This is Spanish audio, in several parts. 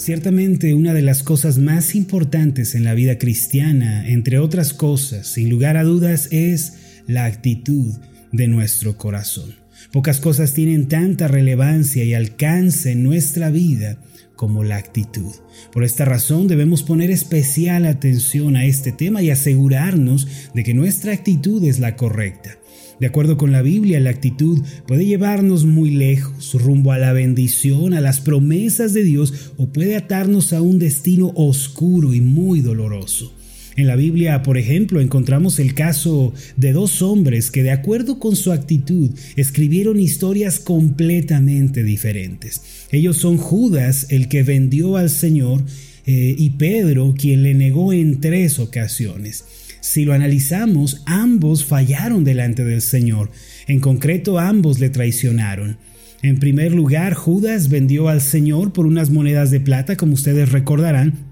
Ciertamente una de las cosas más importantes en la vida cristiana, entre otras cosas, sin lugar a dudas, es la actitud de nuestro corazón. Pocas cosas tienen tanta relevancia y alcance en nuestra vida como la actitud. Por esta razón debemos poner especial atención a este tema y asegurarnos de que nuestra actitud es la correcta. De acuerdo con la Biblia, la actitud puede llevarnos muy lejos, rumbo a la bendición, a las promesas de Dios, o puede atarnos a un destino oscuro y muy doloroso. En la Biblia, por ejemplo, encontramos el caso de dos hombres que de acuerdo con su actitud escribieron historias completamente diferentes. Ellos son Judas, el que vendió al Señor, eh, y Pedro, quien le negó en tres ocasiones. Si lo analizamos, ambos fallaron delante del Señor. En concreto, ambos le traicionaron. En primer lugar, Judas vendió al Señor por unas monedas de plata, como ustedes recordarán,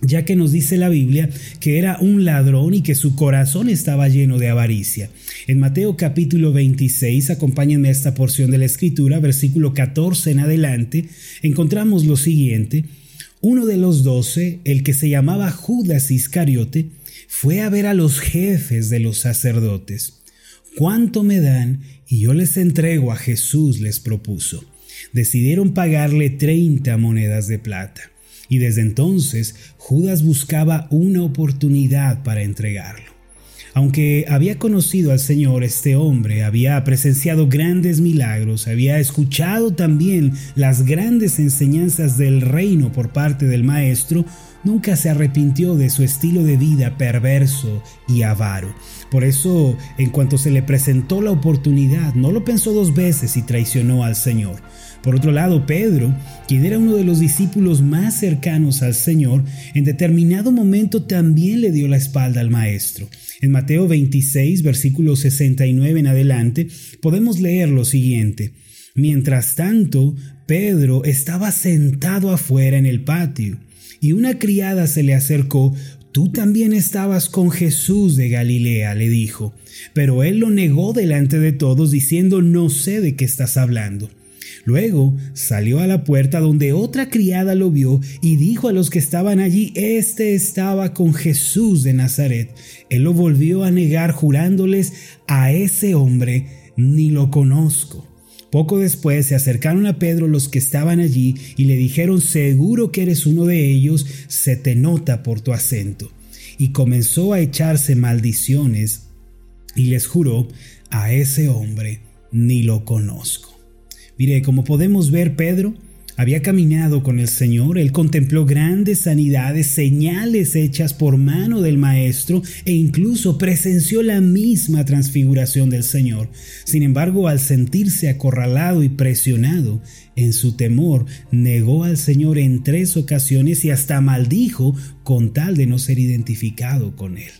ya que nos dice la Biblia que era un ladrón y que su corazón estaba lleno de avaricia. En Mateo capítulo 26, acompáñenme a esta porción de la escritura, versículo 14 en adelante, encontramos lo siguiente. Uno de los doce, el que se llamaba Judas Iscariote, fue a ver a los jefes de los sacerdotes. ¿Cuánto me dan? Y yo les entrego a Jesús, les propuso. Decidieron pagarle treinta monedas de plata. Y desde entonces Judas buscaba una oportunidad para entregarlo. Aunque había conocido al Señor, este hombre había presenciado grandes milagros, había escuchado también las grandes enseñanzas del reino por parte del Maestro, nunca se arrepintió de su estilo de vida perverso y avaro. Por eso, en cuanto se le presentó la oportunidad, no lo pensó dos veces y traicionó al Señor. Por otro lado, Pedro, quien era uno de los discípulos más cercanos al Señor, en determinado momento también le dio la espalda al Maestro. En Mateo 26, versículo 69 en adelante, podemos leer lo siguiente. Mientras tanto, Pedro estaba sentado afuera en el patio, y una criada se le acercó. Tú también estabas con Jesús de Galilea, le dijo. Pero él lo negó delante de todos, diciendo, no sé de qué estás hablando. Luego salió a la puerta donde otra criada lo vio y dijo a los que estaban allí, Este estaba con Jesús de Nazaret. Él lo volvió a negar jurándoles, a ese hombre ni lo conozco. Poco después se acercaron a Pedro los que estaban allí y le dijeron, seguro que eres uno de ellos, se te nota por tu acento. Y comenzó a echarse maldiciones y les juró, a ese hombre ni lo conozco. Mire, como podemos ver, Pedro había caminado con el Señor, él contempló grandes sanidades, señales hechas por mano del Maestro e incluso presenció la misma transfiguración del Señor. Sin embargo, al sentirse acorralado y presionado en su temor, negó al Señor en tres ocasiones y hasta maldijo con tal de no ser identificado con él.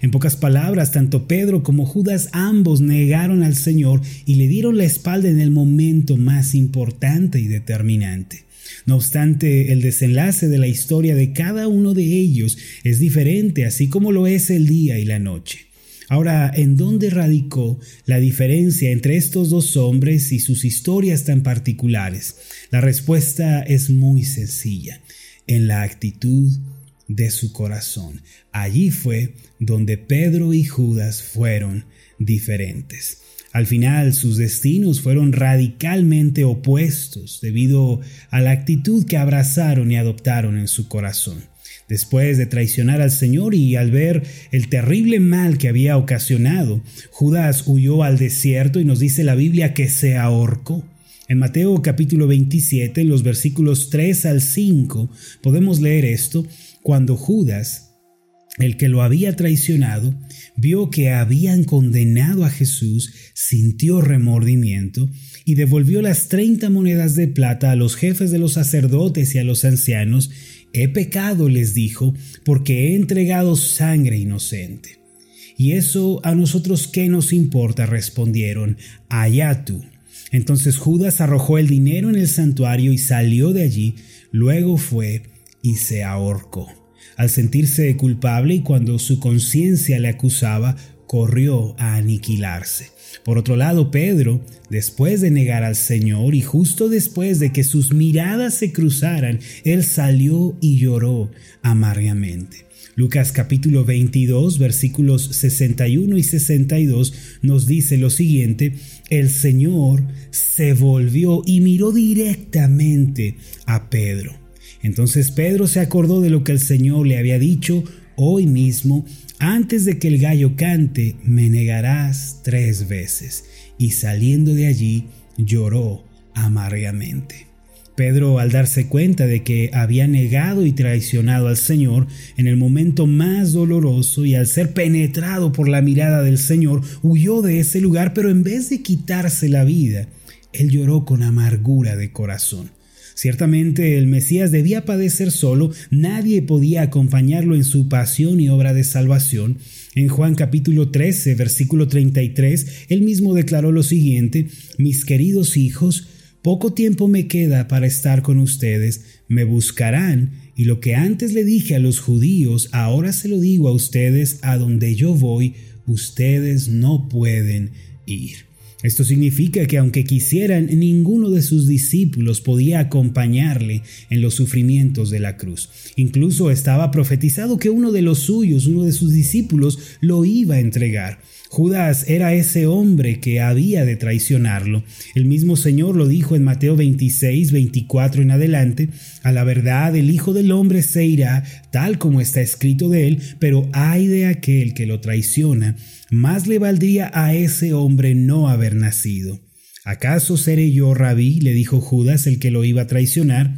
En pocas palabras, tanto Pedro como Judas ambos negaron al Señor y le dieron la espalda en el momento más importante y determinante. No obstante, el desenlace de la historia de cada uno de ellos es diferente, así como lo es el día y la noche. Ahora, ¿en dónde radicó la diferencia entre estos dos hombres y sus historias tan particulares? La respuesta es muy sencilla, en la actitud de su corazón. Allí fue donde Pedro y Judas fueron diferentes. Al final sus destinos fueron radicalmente opuestos debido a la actitud que abrazaron y adoptaron en su corazón. Después de traicionar al Señor y al ver el terrible mal que había ocasionado, Judas huyó al desierto y nos dice la Biblia que se ahorcó. En Mateo capítulo 27, en los versículos 3 al 5, podemos leer esto, cuando Judas el que lo había traicionado vio que habían condenado a Jesús, sintió remordimiento y devolvió las treinta monedas de plata a los jefes de los sacerdotes y a los ancianos. He pecado, les dijo, porque he entregado sangre inocente. Y eso a nosotros qué nos importa, respondieron, allá tú. Entonces Judas arrojó el dinero en el santuario y salió de allí, luego fue y se ahorcó. Al sentirse culpable y cuando su conciencia le acusaba, corrió a aniquilarse. Por otro lado, Pedro, después de negar al Señor y justo después de que sus miradas se cruzaran, él salió y lloró amargamente. Lucas capítulo 22 versículos 61 y 62 nos dice lo siguiente, el Señor se volvió y miró directamente a Pedro. Entonces Pedro se acordó de lo que el Señor le había dicho hoy mismo antes de que el gallo cante, me negarás tres veces. Y saliendo de allí, lloró amargamente. Pedro, al darse cuenta de que había negado y traicionado al Señor en el momento más doloroso y al ser penetrado por la mirada del Señor, huyó de ese lugar, pero en vez de quitarse la vida, él lloró con amargura de corazón. Ciertamente el Mesías debía padecer solo, nadie podía acompañarlo en su pasión y obra de salvación. En Juan capítulo 13, versículo 33, él mismo declaró lo siguiente, Mis queridos hijos, poco tiempo me queda para estar con ustedes, me buscarán, y lo que antes le dije a los judíos, ahora se lo digo a ustedes, a donde yo voy, ustedes no pueden ir. Esto significa que aunque quisieran, ninguno de sus discípulos podía acompañarle en los sufrimientos de la cruz. Incluso estaba profetizado que uno de los suyos, uno de sus discípulos, lo iba a entregar. Judas era ese hombre que había de traicionarlo. El mismo Señor lo dijo en Mateo 26, 24 en adelante, a la verdad el Hijo del Hombre se irá, tal como está escrito de él, pero ay de aquel que lo traiciona, más le valdría a ese hombre no haber nacido. ¿Acaso seré yo, rabí? le dijo Judas, el que lo iba a traicionar.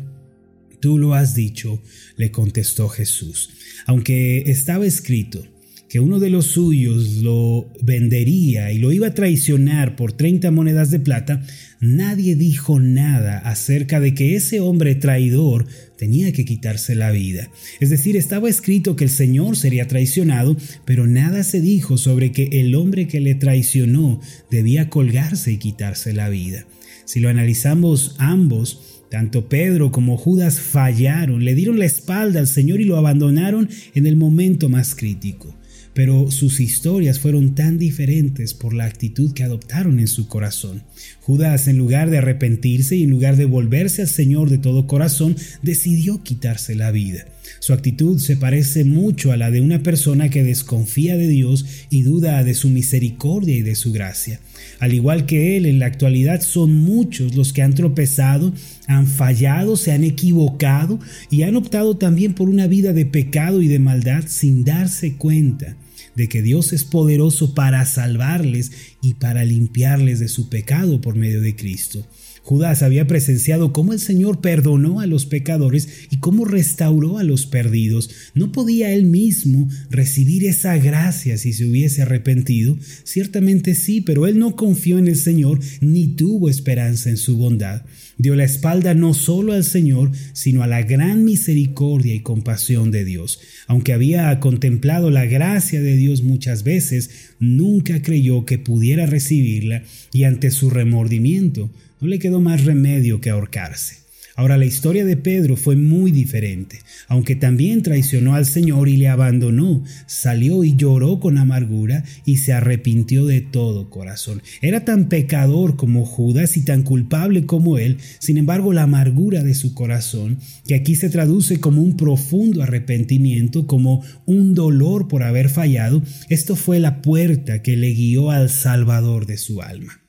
Tú lo has dicho, le contestó Jesús, aunque estaba escrito, que uno de los suyos lo vendería y lo iba a traicionar por 30 monedas de plata, nadie dijo nada acerca de que ese hombre traidor tenía que quitarse la vida. Es decir, estaba escrito que el Señor sería traicionado, pero nada se dijo sobre que el hombre que le traicionó debía colgarse y quitarse la vida. Si lo analizamos ambos, tanto Pedro como Judas fallaron, le dieron la espalda al Señor y lo abandonaron en el momento más crítico pero sus historias fueron tan diferentes por la actitud que adoptaron en su corazón. Judas, en lugar de arrepentirse y en lugar de volverse al Señor de todo corazón, decidió quitarse la vida. Su actitud se parece mucho a la de una persona que desconfía de Dios y duda de su misericordia y de su gracia. Al igual que él, en la actualidad son muchos los que han tropezado, han fallado, se han equivocado y han optado también por una vida de pecado y de maldad sin darse cuenta de que Dios es poderoso para salvarles y para limpiarles de su pecado por medio de Cristo. Judas había presenciado cómo el Señor perdonó a los pecadores y cómo restauró a los perdidos. ¿No podía él mismo recibir esa gracia si se hubiese arrepentido? Ciertamente sí, pero él no confió en el Señor ni tuvo esperanza en su bondad. Dio la espalda no solo al Señor, sino a la gran misericordia y compasión de Dios. Aunque había contemplado la gracia de Dios muchas veces, nunca creyó que pudiera recibirla y ante su remordimiento no le quedó más remedio que ahorcarse. Ahora la historia de Pedro fue muy diferente. Aunque también traicionó al Señor y le abandonó, salió y lloró con amargura y se arrepintió de todo corazón. Era tan pecador como Judas y tan culpable como él, sin embargo la amargura de su corazón, que aquí se traduce como un profundo arrepentimiento, como un dolor por haber fallado, esto fue la puerta que le guió al Salvador de su alma.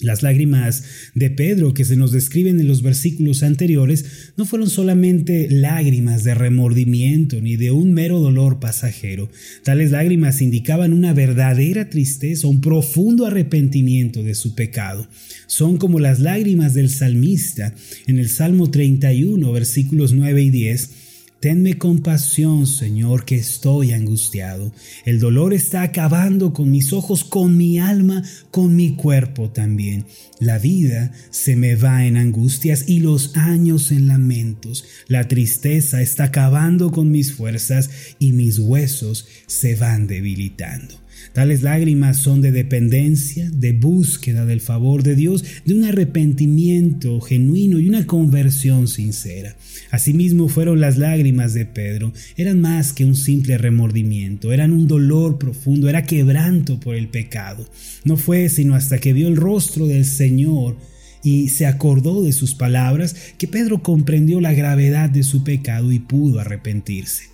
Las lágrimas de Pedro que se nos describen en los versículos anteriores no fueron solamente lágrimas de remordimiento ni de un mero dolor pasajero. Tales lágrimas indicaban una verdadera tristeza, un profundo arrepentimiento de su pecado. Son como las lágrimas del salmista en el Salmo 31, versículos 9 y 10 Tenme compasión, Señor, que estoy angustiado. El dolor está acabando con mis ojos, con mi alma, con mi cuerpo también. La vida se me va en angustias y los años en lamentos. La tristeza está acabando con mis fuerzas y mis huesos se van debilitando. Tales lágrimas son de dependencia, de búsqueda del favor de Dios, de un arrepentimiento genuino y una conversión sincera. Asimismo fueron las lágrimas de Pedro. Eran más que un simple remordimiento, eran un dolor profundo, era quebranto por el pecado. No fue sino hasta que vio el rostro del Señor y se acordó de sus palabras que Pedro comprendió la gravedad de su pecado y pudo arrepentirse.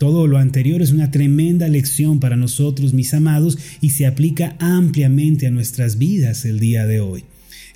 Todo lo anterior es una tremenda lección para nosotros, mis amados, y se aplica ampliamente a nuestras vidas el día de hoy.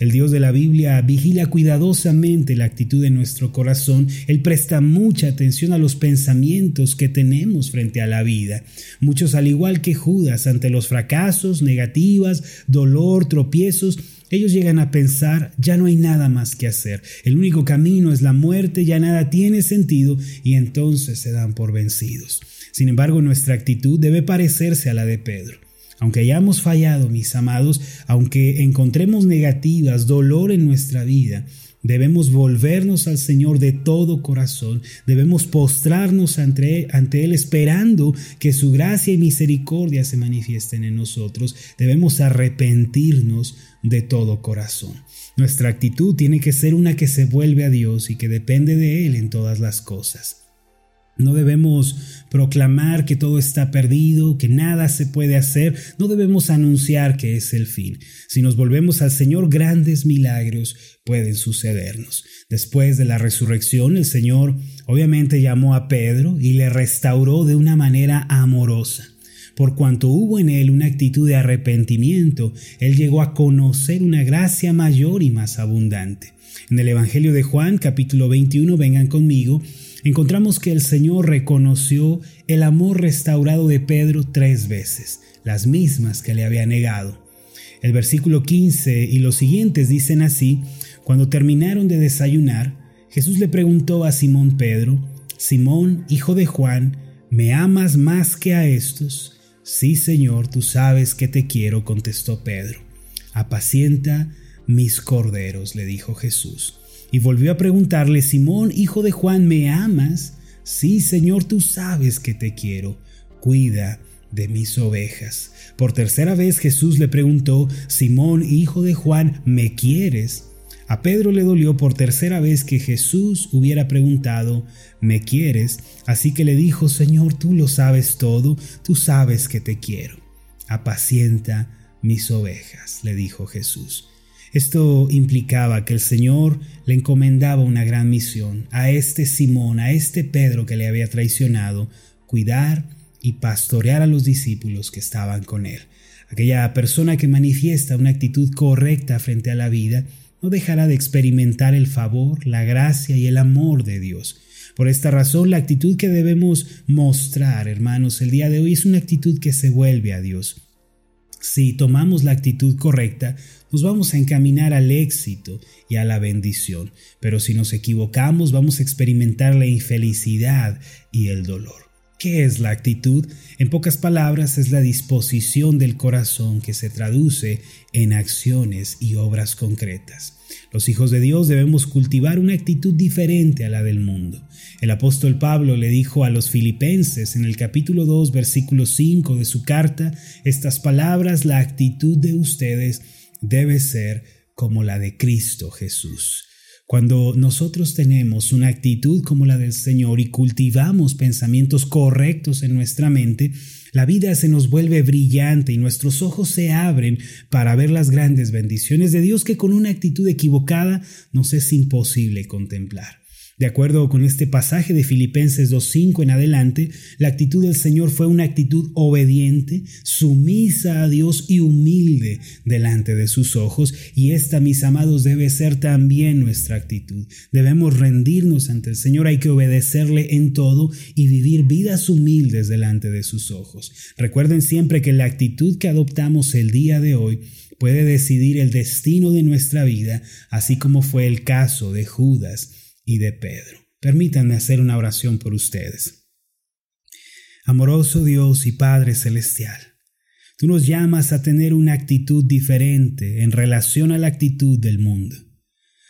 El Dios de la Biblia vigila cuidadosamente la actitud de nuestro corazón. Él presta mucha atención a los pensamientos que tenemos frente a la vida. Muchos, al igual que Judas, ante los fracasos, negativas, dolor, tropiezos, ellos llegan a pensar, ya no hay nada más que hacer, el único camino es la muerte, ya nada tiene sentido y entonces se dan por vencidos. Sin embargo, nuestra actitud debe parecerse a la de Pedro. Aunque hayamos fallado, mis amados, aunque encontremos negativas, dolor en nuestra vida, Debemos volvernos al Señor de todo corazón, debemos postrarnos ante, ante, Él esperando que su gracia y misericordia se manifiesten en nosotros, debemos arrepentirnos de todo corazón. Nuestra actitud tiene que ser una que se vuelve a Dios y que depende de Él en todas las cosas. No debemos proclamar que todo está perdido, que nada se puede hacer, no debemos anunciar que es el fin. Si nos volvemos al Señor, grandes milagros pueden sucedernos. Después de la resurrección, el Señor obviamente llamó a Pedro y le restauró de una manera amorosa. Por cuanto hubo en él una actitud de arrepentimiento, él llegó a conocer una gracia mayor y más abundante. En el Evangelio de Juan, capítulo 21, vengan conmigo, encontramos que el Señor reconoció el amor restaurado de Pedro tres veces, las mismas que le había negado. El versículo 15 y los siguientes dicen así, cuando terminaron de desayunar, Jesús le preguntó a Simón Pedro, Simón, hijo de Juan, ¿me amas más que a estos? Sí, Señor, tú sabes que te quiero, contestó Pedro. Apacienta mis corderos, le dijo Jesús. Y volvió a preguntarle, Simón, hijo de Juan, ¿me amas? Sí, Señor, tú sabes que te quiero. Cuida de mis ovejas. Por tercera vez Jesús le preguntó, Simón, hijo de Juan, ¿me quieres? A Pedro le dolió por tercera vez que Jesús hubiera preguntado, ¿me quieres? Así que le dijo, Señor, tú lo sabes todo, tú sabes que te quiero. Apacienta mis ovejas, le dijo Jesús. Esto implicaba que el Señor le encomendaba una gran misión a este Simón, a este Pedro que le había traicionado, cuidar y pastorear a los discípulos que estaban con él. Aquella persona que manifiesta una actitud correcta frente a la vida no dejará de experimentar el favor, la gracia y el amor de Dios. Por esta razón, la actitud que debemos mostrar, hermanos, el día de hoy es una actitud que se vuelve a Dios. Si tomamos la actitud correcta, nos vamos a encaminar al éxito y a la bendición, pero si nos equivocamos vamos a experimentar la infelicidad y el dolor. ¿Qué es la actitud? En pocas palabras es la disposición del corazón que se traduce en acciones y obras concretas. Los hijos de Dios debemos cultivar una actitud diferente a la del mundo. El apóstol Pablo le dijo a los filipenses en el capítulo 2, versículo 5 de su carta, estas palabras, la actitud de ustedes debe ser como la de Cristo Jesús. Cuando nosotros tenemos una actitud como la del Señor y cultivamos pensamientos correctos en nuestra mente, la vida se nos vuelve brillante y nuestros ojos se abren para ver las grandes bendiciones de Dios que con una actitud equivocada nos es imposible contemplar. De acuerdo con este pasaje de Filipenses 2.5 en adelante, la actitud del Señor fue una actitud obediente, sumisa a Dios y humilde delante de sus ojos, y esta, mis amados, debe ser también nuestra actitud. Debemos rendirnos ante el Señor, hay que obedecerle en todo y vivir vidas humildes delante de sus ojos. Recuerden siempre que la actitud que adoptamos el día de hoy puede decidir el destino de nuestra vida, así como fue el caso de Judas y de Pedro. Permítanme hacer una oración por ustedes. Amoroso Dios y Padre Celestial, tú nos llamas a tener una actitud diferente en relación a la actitud del mundo.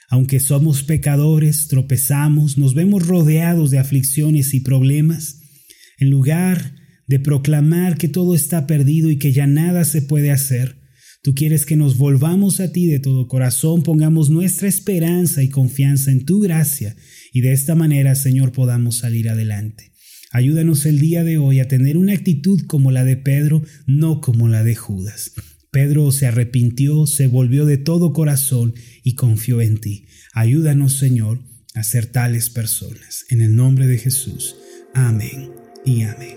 Aunque somos pecadores, tropezamos, nos vemos rodeados de aflicciones y problemas, en lugar de proclamar que todo está perdido y que ya nada se puede hacer. Tú quieres que nos volvamos a ti de todo corazón, pongamos nuestra esperanza y confianza en tu gracia y de esta manera, Señor, podamos salir adelante. Ayúdanos el día de hoy a tener una actitud como la de Pedro, no como la de Judas. Pedro se arrepintió, se volvió de todo corazón y confió en ti. Ayúdanos, Señor, a ser tales personas. En el nombre de Jesús. Amén y amén.